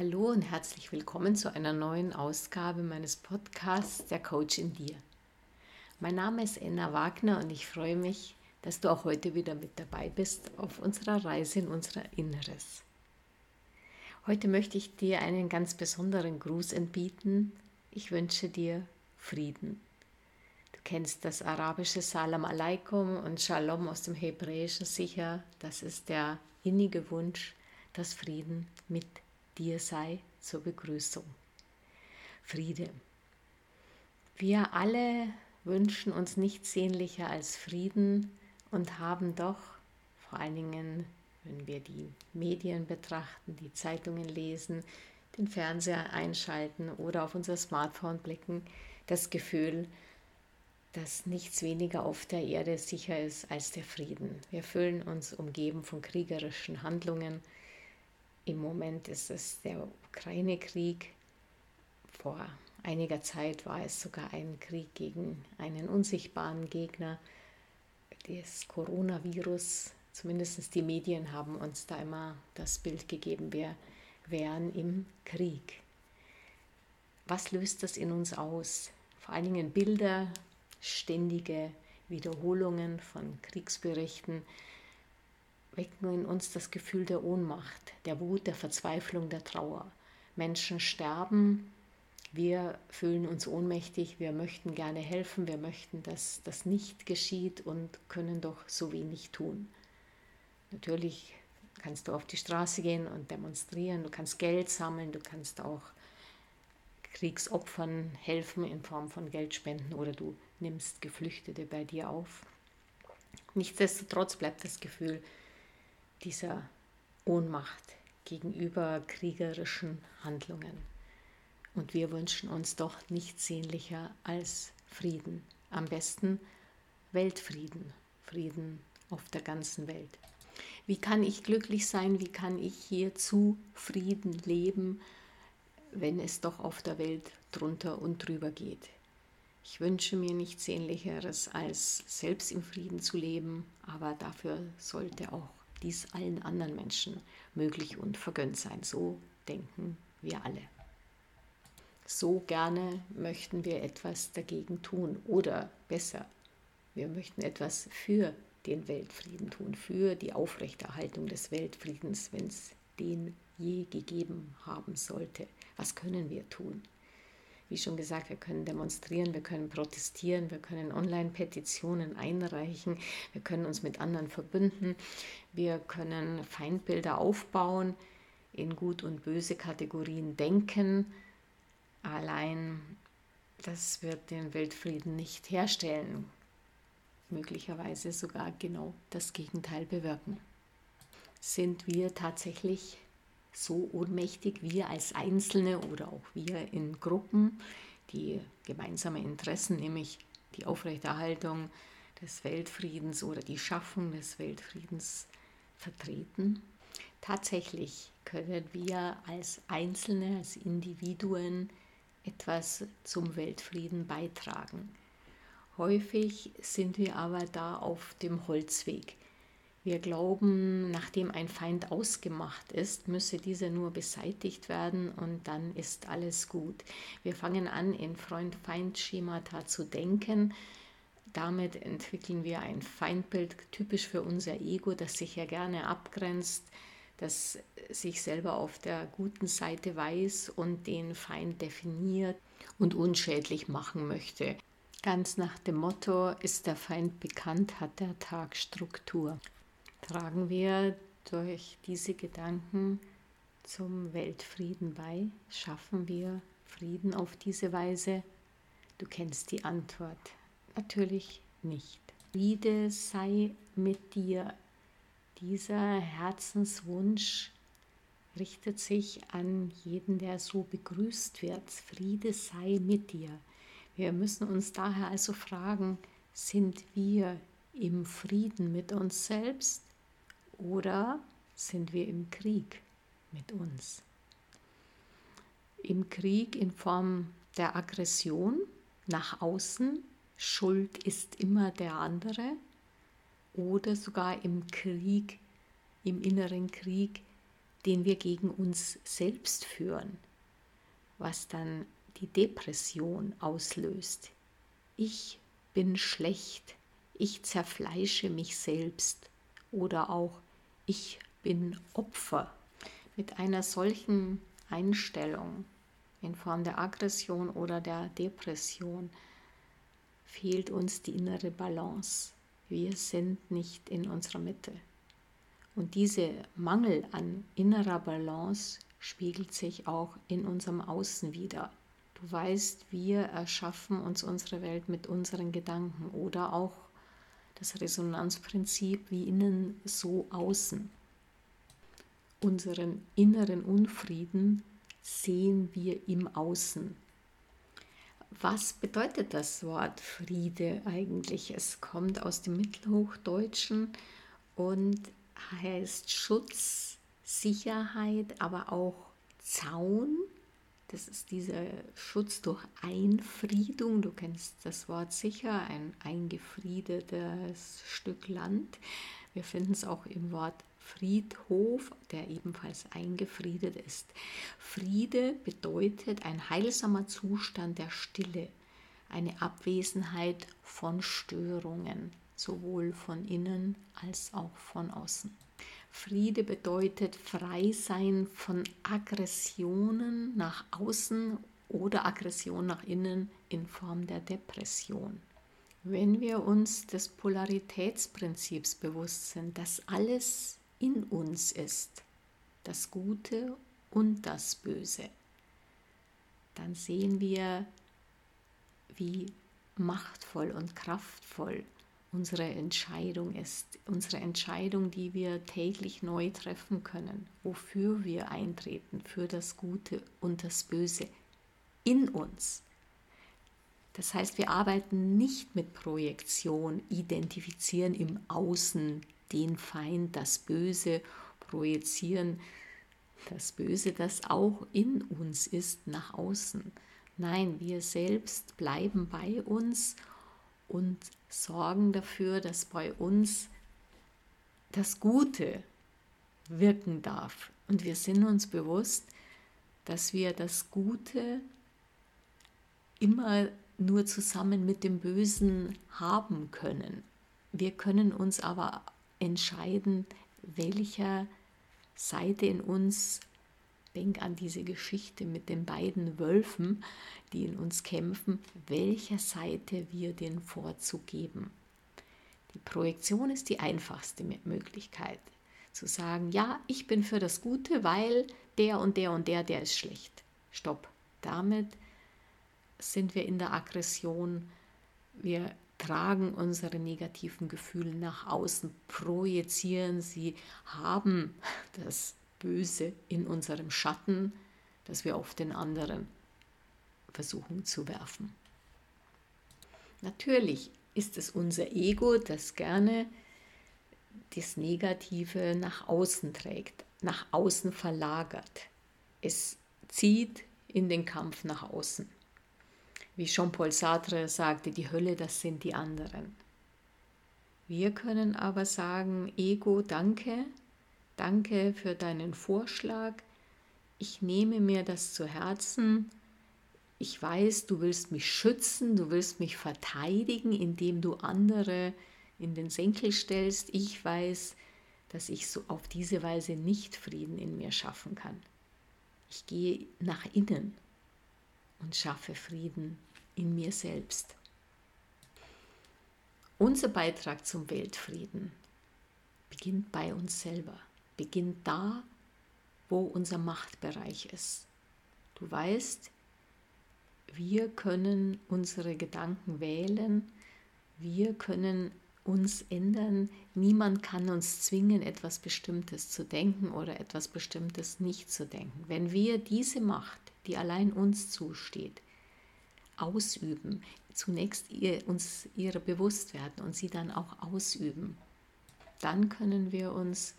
Hallo und herzlich willkommen zu einer neuen Ausgabe meines Podcasts Der Coach in dir. Mein Name ist Enna Wagner und ich freue mich, dass du auch heute wieder mit dabei bist auf unserer Reise in unser Inneres. Heute möchte ich dir einen ganz besonderen Gruß entbieten. Ich wünsche dir Frieden. Du kennst das arabische Salam Aleikum und Shalom aus dem Hebräischen sicher. Das ist der innige Wunsch, dass Frieden mit dir sei zur Begrüßung. Friede. Wir alle wünschen uns nichts sehnlicher als Frieden und haben doch, vor allen Dingen, wenn wir die Medien betrachten, die Zeitungen lesen, den Fernseher einschalten oder auf unser Smartphone blicken, das Gefühl, dass nichts weniger auf der Erde sicher ist als der Frieden. Wir fühlen uns umgeben von kriegerischen Handlungen, im Moment ist es der Ukraine-Krieg. Vor einiger Zeit war es sogar ein Krieg gegen einen unsichtbaren Gegner, das Coronavirus. Zumindest die Medien haben uns da immer das Bild gegeben, wir wären im Krieg. Was löst das in uns aus? Vor allen Dingen Bilder, ständige Wiederholungen von Kriegsberichten, wecken in uns das Gefühl der Ohnmacht, der Wut, der Verzweiflung, der Trauer. Menschen sterben, wir fühlen uns ohnmächtig, wir möchten gerne helfen, wir möchten, dass das nicht geschieht und können doch so wenig tun. Natürlich kannst du auf die Straße gehen und demonstrieren, du kannst Geld sammeln, du kannst auch Kriegsopfern helfen in Form von Geldspenden oder du nimmst Geflüchtete bei dir auf. Nichtsdestotrotz bleibt das Gefühl dieser Ohnmacht gegenüber kriegerischen Handlungen. Und wir wünschen uns doch nichts sehnlicher als Frieden. Am besten Weltfrieden, Frieden auf der ganzen Welt. Wie kann ich glücklich sein? Wie kann ich hier zufrieden leben, wenn es doch auf der Welt drunter und drüber geht? Ich wünsche mir nichts Sehnlicheres, als selbst im Frieden zu leben, aber dafür sollte auch dies allen anderen Menschen möglich und vergönnt sein. So denken wir alle. So gerne möchten wir etwas dagegen tun oder besser, wir möchten etwas für den Weltfrieden tun, für die Aufrechterhaltung des Weltfriedens, wenn es den je gegeben haben sollte. Was können wir tun? Wie schon gesagt, wir können demonstrieren, wir können protestieren, wir können Online-Petitionen einreichen, wir können uns mit anderen verbünden, wir können Feindbilder aufbauen, in gut und böse Kategorien denken. Allein das wird den Weltfrieden nicht herstellen, möglicherweise sogar genau das Gegenteil bewirken. Sind wir tatsächlich so ohnmächtig, wir als Einzelne oder auch wir in Gruppen, die gemeinsame Interessen, nämlich die Aufrechterhaltung des Weltfriedens oder die Schaffung des Weltfriedens vertreten. Tatsächlich können wir als Einzelne, als Individuen etwas zum Weltfrieden beitragen. Häufig sind wir aber da auf dem Holzweg. Wir glauben, nachdem ein Feind ausgemacht ist, müsse dieser nur beseitigt werden und dann ist alles gut. Wir fangen an, in Freund-Feind-Schemata zu denken. Damit entwickeln wir ein Feindbild typisch für unser Ego, das sich ja gerne abgrenzt, das sich selber auf der guten Seite weiß und den Feind definiert und unschädlich machen möchte. Ganz nach dem Motto, ist der Feind bekannt, hat der Tag Struktur tragen wir durch diese Gedanken zum Weltfrieden bei? Schaffen wir Frieden auf diese Weise? Du kennst die Antwort. Natürlich nicht. Friede sei mit dir. Dieser Herzenswunsch richtet sich an jeden, der so begrüßt wird. Friede sei mit dir. Wir müssen uns daher also fragen, sind wir im Frieden mit uns selbst oder sind wir im Krieg mit uns? Im Krieg in Form der Aggression nach außen, Schuld ist immer der andere, oder sogar im Krieg, im inneren Krieg, den wir gegen uns selbst führen, was dann die Depression auslöst. Ich bin schlecht, ich zerfleische mich selbst oder auch ich bin Opfer. Mit einer solchen Einstellung in Form der Aggression oder der Depression fehlt uns die innere Balance. Wir sind nicht in unserer Mitte. Und dieser Mangel an innerer Balance spiegelt sich auch in unserem Außen wieder. Du weißt, wir erschaffen uns unsere Welt mit unseren Gedanken oder auch das Resonanzprinzip wie innen so außen. Unseren inneren Unfrieden sehen wir im Außen. Was bedeutet das Wort Friede eigentlich? Es kommt aus dem Mittelhochdeutschen und heißt Schutz, Sicherheit, aber auch Zaun. Das ist dieser Schutz durch Einfriedung. Du kennst das Wort sicher, ein eingefriedetes Stück Land. Wir finden es auch im Wort Friedhof, der ebenfalls eingefriedet ist. Friede bedeutet ein heilsamer Zustand der Stille, eine Abwesenheit von Störungen, sowohl von innen als auch von außen. Friede bedeutet frei sein von Aggressionen nach außen oder Aggression nach innen in Form der Depression. Wenn wir uns des Polaritätsprinzips bewusst sind, dass alles in uns ist, das Gute und das Böse, dann sehen wir, wie machtvoll und kraftvoll unsere Entscheidung ist, unsere Entscheidung, die wir täglich neu treffen können, wofür wir eintreten, für das Gute und das Böse in uns. Das heißt, wir arbeiten nicht mit Projektion, identifizieren im Außen den Feind, das Böse, projizieren das Böse, das auch in uns ist, nach außen. Nein, wir selbst bleiben bei uns und sorgen dafür, dass bei uns das Gute wirken darf. Und wir sind uns bewusst, dass wir das Gute immer nur zusammen mit dem Bösen haben können. Wir können uns aber entscheiden, welcher Seite in uns, denk an diese Geschichte mit den beiden Wölfen, die in uns kämpfen, welcher Seite wir den Vorzug geben. Die Projektion ist die einfachste Möglichkeit, zu sagen, ja, ich bin für das Gute, weil der und der und der, der ist schlecht. Stopp. Damit sind wir in der Aggression. Wir tragen unsere negativen Gefühle nach außen, projizieren sie, haben das Böse in unserem Schatten, das wir auf den anderen versuchen zu werfen. Natürlich ist es unser Ego, das gerne das Negative nach außen trägt, nach außen verlagert. Es zieht in den Kampf nach außen. Wie Jean-Paul Sartre sagte, die Hölle, das sind die anderen. Wir können aber sagen, Ego, danke, danke für deinen Vorschlag. Ich nehme mir das zu Herzen. Ich weiß, du willst mich schützen, du willst mich verteidigen, indem du andere in den Senkel stellst. Ich weiß, dass ich so auf diese Weise nicht Frieden in mir schaffen kann. Ich gehe nach innen und schaffe Frieden in mir selbst. Unser Beitrag zum Weltfrieden beginnt bei uns selber, beginnt da, wo unser Machtbereich ist. Du weißt, wir können unsere Gedanken wählen, wir können uns ändern. Niemand kann uns zwingen, etwas Bestimmtes zu denken oder etwas Bestimmtes nicht zu denken. Wenn wir diese Macht, die allein uns zusteht, ausüben, zunächst ihr, uns ihrer bewusst werden und sie dann auch ausüben, dann können wir uns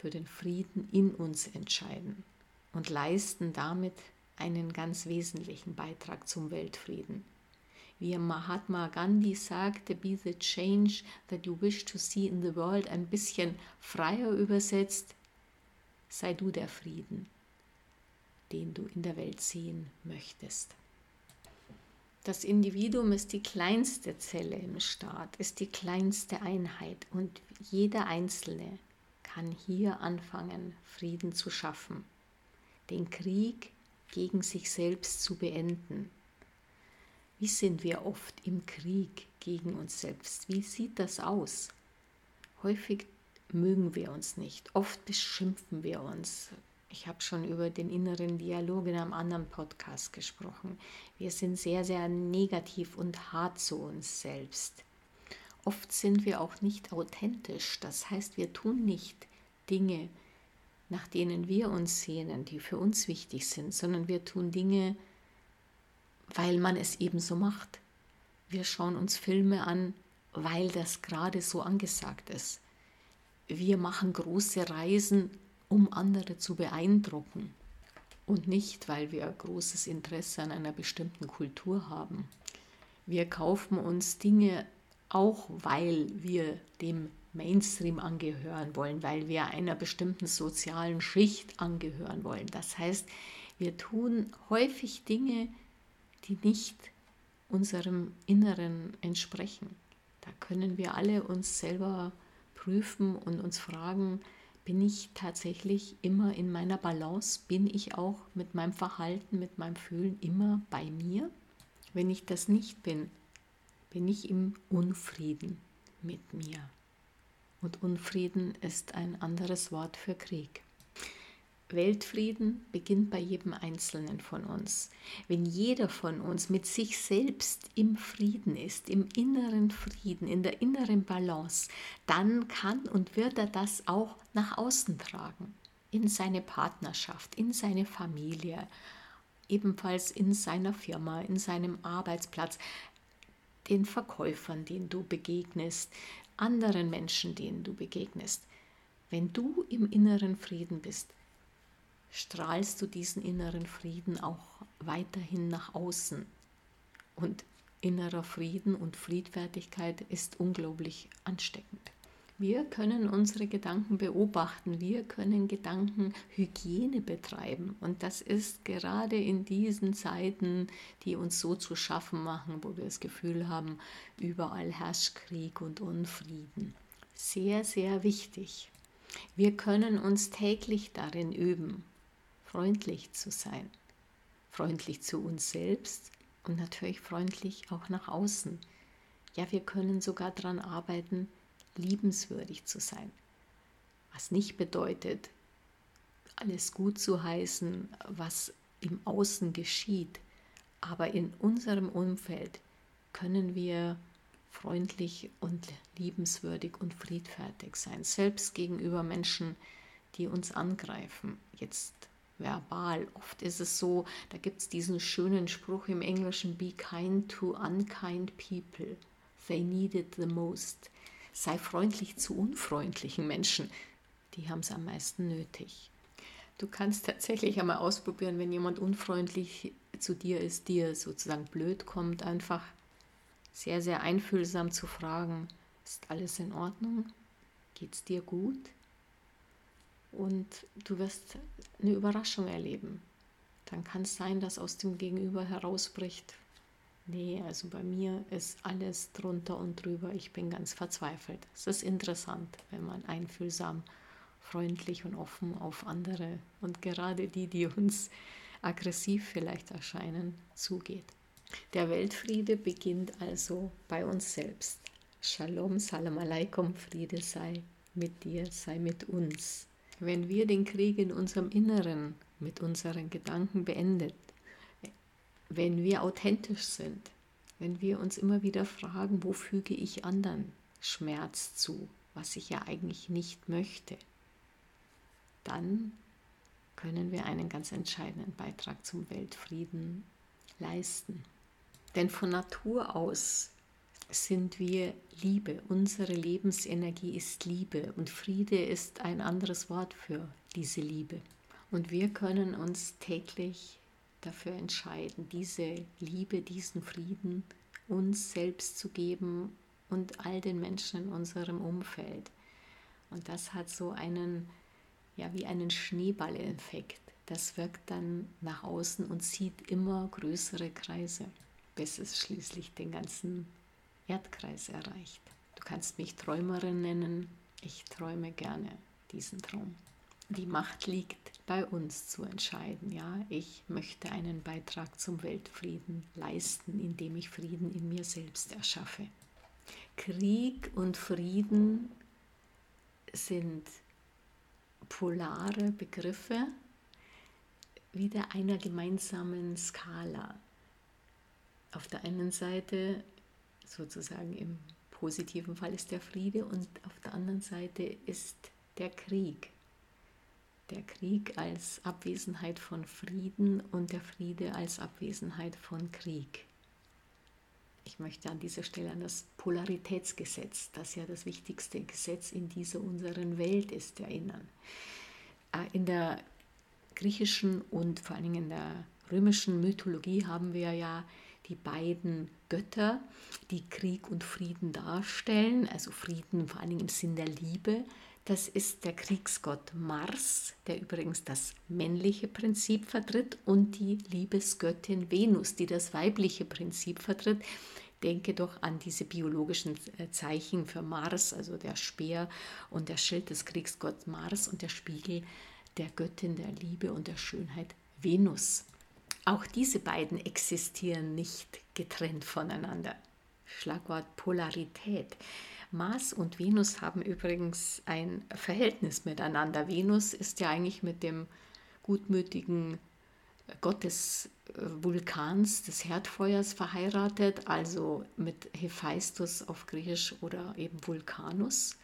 für den Frieden in uns entscheiden und leisten damit einen ganz wesentlichen Beitrag zum Weltfrieden. Wie Mahatma Gandhi sagte, be the change that you wish to see in the world, ein bisschen freier übersetzt, sei du der Frieden, den du in der Welt sehen möchtest. Das Individuum ist die kleinste Zelle im Staat, ist die kleinste Einheit und jeder Einzelne kann hier anfangen, Frieden zu schaffen, den Krieg gegen sich selbst zu beenden. Wie sind wir oft im Krieg gegen uns selbst? Wie sieht das aus? Häufig mögen wir uns nicht, oft beschimpfen wir uns, ich habe schon über den inneren Dialog in einem anderen Podcast gesprochen. Wir sind sehr, sehr negativ und hart zu uns selbst. Oft sind wir auch nicht authentisch. Das heißt, wir tun nicht Dinge, nach denen wir uns sehnen, die für uns wichtig sind, sondern wir tun Dinge, weil man es eben so macht. Wir schauen uns Filme an, weil das gerade so angesagt ist. Wir machen große Reisen, um andere zu beeindrucken und nicht, weil wir großes Interesse an einer bestimmten Kultur haben. Wir kaufen uns Dinge auch, weil wir dem Mainstream angehören wollen, weil wir einer bestimmten sozialen Schicht angehören wollen. Das heißt, wir tun häufig Dinge, die nicht unserem Inneren entsprechen. Da können wir alle uns selber prüfen und uns fragen, bin ich tatsächlich immer in meiner Balance? Bin ich auch mit meinem Verhalten, mit meinem Fühlen immer bei mir? Wenn ich das nicht bin, bin ich im Unfrieden mit mir. Und Unfrieden ist ein anderes Wort für Krieg. Weltfrieden beginnt bei jedem Einzelnen von uns. Wenn jeder von uns mit sich selbst im Frieden ist, im inneren Frieden, in der inneren Balance, dann kann und wird er das auch nach außen tragen. In seine Partnerschaft, in seine Familie, ebenfalls in seiner Firma, in seinem Arbeitsplatz, den Verkäufern, denen du begegnest, anderen Menschen, denen du begegnest. Wenn du im inneren Frieden bist, strahlst du diesen inneren Frieden auch weiterhin nach außen. Und innerer Frieden und Friedfertigkeit ist unglaublich ansteckend. Wir können unsere Gedanken beobachten, wir können Gedankenhygiene betreiben. Und das ist gerade in diesen Zeiten, die uns so zu schaffen machen, wo wir das Gefühl haben, überall herrscht Krieg und Unfrieden. Sehr, sehr wichtig. Wir können uns täglich darin üben, freundlich zu sein. Freundlich zu uns selbst und natürlich freundlich auch nach außen. Ja, wir können sogar daran arbeiten, liebenswürdig zu sein. Was nicht bedeutet, alles gut zu heißen, was im Außen geschieht. Aber in unserem Umfeld können wir freundlich und liebenswürdig und friedfertig sein, selbst gegenüber Menschen, die uns angreifen. Jetzt verbal. Oft ist es so, da gibt es diesen schönen Spruch im Englischen, be kind to unkind people. They need it the most. Sei freundlich zu unfreundlichen Menschen. Die haben es am meisten nötig. Du kannst tatsächlich einmal ausprobieren, wenn jemand unfreundlich zu dir ist, dir sozusagen blöd kommt, einfach sehr, sehr einfühlsam zu fragen, ist alles in Ordnung? Geht es dir gut? und du wirst eine Überraschung erleben. Dann kann es sein, dass aus dem Gegenüber herausbricht, nee, also bei mir ist alles drunter und drüber, ich bin ganz verzweifelt. Es ist interessant, wenn man einfühlsam, freundlich und offen auf andere und gerade die, die uns aggressiv vielleicht erscheinen, zugeht. Der Weltfriede beginnt also bei uns selbst. Shalom, Salam Aleikum, Friede sei mit dir, sei mit uns. Wenn wir den Krieg in unserem Inneren mit unseren Gedanken beendet, wenn wir authentisch sind, wenn wir uns immer wieder fragen, wo füge ich anderen Schmerz zu, was ich ja eigentlich nicht möchte, dann können wir einen ganz entscheidenden Beitrag zum Weltfrieden leisten. Denn von Natur aus sind wir Liebe. Unsere Lebensenergie ist Liebe und Friede ist ein anderes Wort für diese Liebe. Und wir können uns täglich dafür entscheiden, diese Liebe, diesen Frieden uns selbst zu geben und all den Menschen in unserem Umfeld. Und das hat so einen ja wie einen Schneeballeffekt. Das wirkt dann nach außen und zieht immer größere Kreise, bis es schließlich den ganzen Erdkreis erreicht. Du kannst mich Träumerin nennen, ich träume gerne diesen Traum. Die Macht liegt bei uns zu entscheiden. Ja, ich möchte einen Beitrag zum Weltfrieden leisten, indem ich Frieden in mir selbst erschaffe. Krieg und Frieden sind polare Begriffe wieder einer gemeinsamen Skala. Auf der einen Seite sozusagen im positiven Fall ist der Friede und auf der anderen Seite ist der Krieg. Der Krieg als Abwesenheit von Frieden und der Friede als Abwesenheit von Krieg. Ich möchte an dieser Stelle an das Polaritätsgesetz, das ja das wichtigste Gesetz in dieser unseren Welt ist, erinnern. Äh, in der griechischen und vor allen Dingen in der römischen Mythologie haben wir ja die beiden Götter, die Krieg und Frieden darstellen, also Frieden vor allen Dingen im Sinn der Liebe. Das ist der Kriegsgott Mars, der übrigens das männliche Prinzip vertritt, und die Liebesgöttin Venus, die das weibliche Prinzip vertritt. Denke doch an diese biologischen äh, Zeichen für Mars, also der Speer und der Schild des Kriegsgotts Mars und der Spiegel der Göttin der Liebe und der Schönheit Venus. Auch diese beiden existieren nicht getrennt voneinander. Schlagwort Polarität. Mars und Venus haben übrigens ein Verhältnis miteinander. Venus ist ja eigentlich mit dem gutmütigen Gott des Vulkans, des Herdfeuers verheiratet, also mit Hephaistos auf Griechisch oder eben Vulkanus,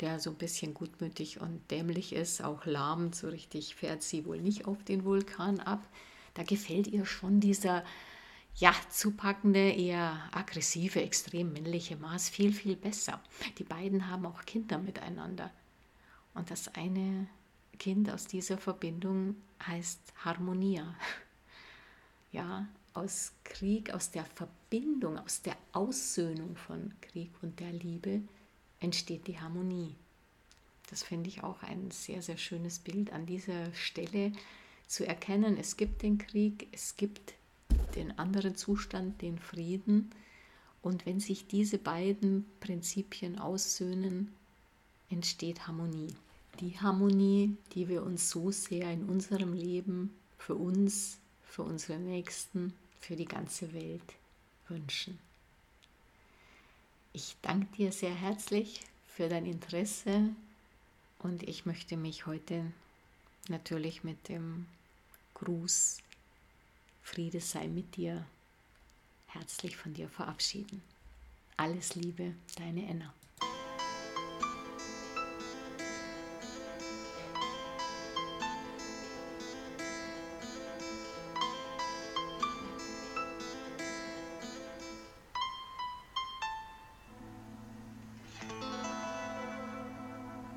der so ein bisschen gutmütig und dämlich ist, auch lahm, so richtig fährt sie wohl nicht auf den Vulkan ab. Da gefällt ihr schon dieser ja, zupackende, eher aggressive, extrem männliche Mars viel, viel besser. Die beiden haben auch Kinder miteinander. Und das eine Kind aus dieser Verbindung heißt Harmonia. Ja, aus Krieg, aus der Verbindung, aus der Aussöhnung von Krieg und der Liebe entsteht die Harmonie. Das finde ich auch ein sehr, sehr schönes Bild an dieser Stelle zu erkennen, es gibt den Krieg, es gibt den anderen Zustand, den Frieden. Und wenn sich diese beiden Prinzipien aussöhnen, entsteht Harmonie. Die Harmonie, die wir uns so sehr in unserem Leben für uns, für unsere Nächsten, für die ganze Welt wünschen. Ich danke dir sehr herzlich für dein Interesse und ich möchte mich heute natürlich mit dem Gruß, Friede sei mit dir, herzlich von dir verabschieden. Alles Liebe, deine Enna.